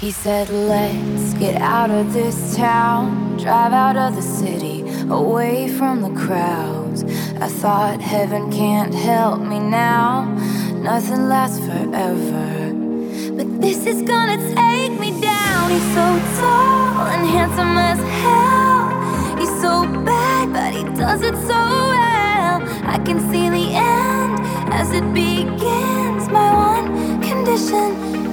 He said, Let's get out of this town, drive out of the city, away from the crowds. I thought heaven can't help me now, nothing lasts forever. But this is gonna take me down. He's so tall and handsome as hell. He's so bad, but he does it so well. I can see the end as it begins. My one condition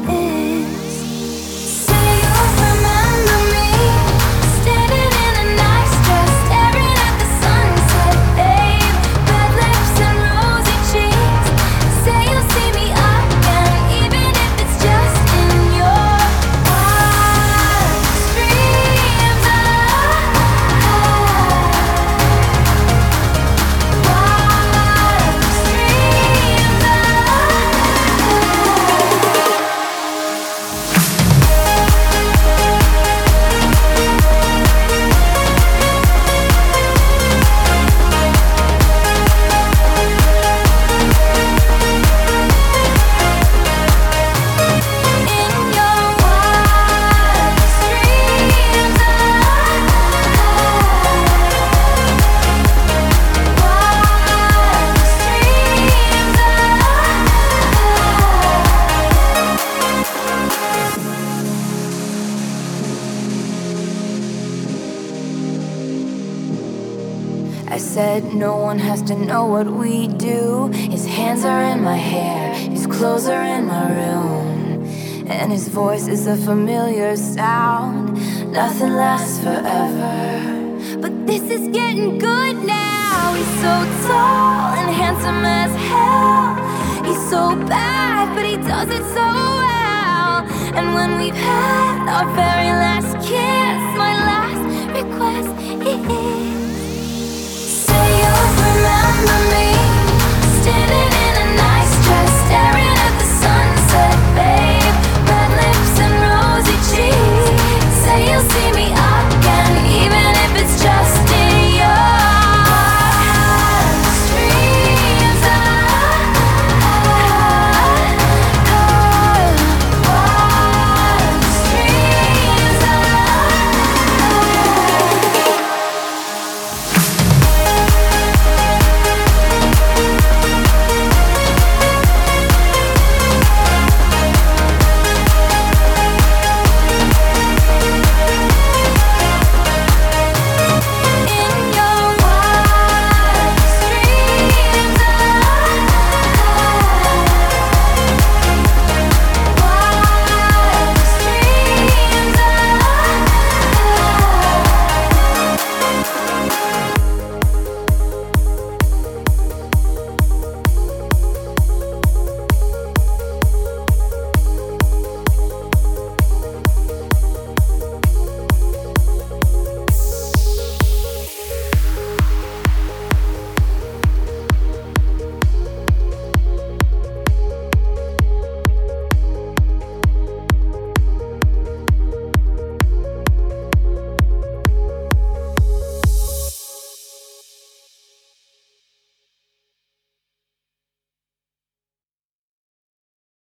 I said no one has to know what we do. His hands are in my hair, his clothes are in my room. And his voice is a familiar sound. Nothing lasts forever. But this is getting good now. He's so tall and handsome as hell. He's so bad, but he does it so well. And when we've had our very last kiss, my last request.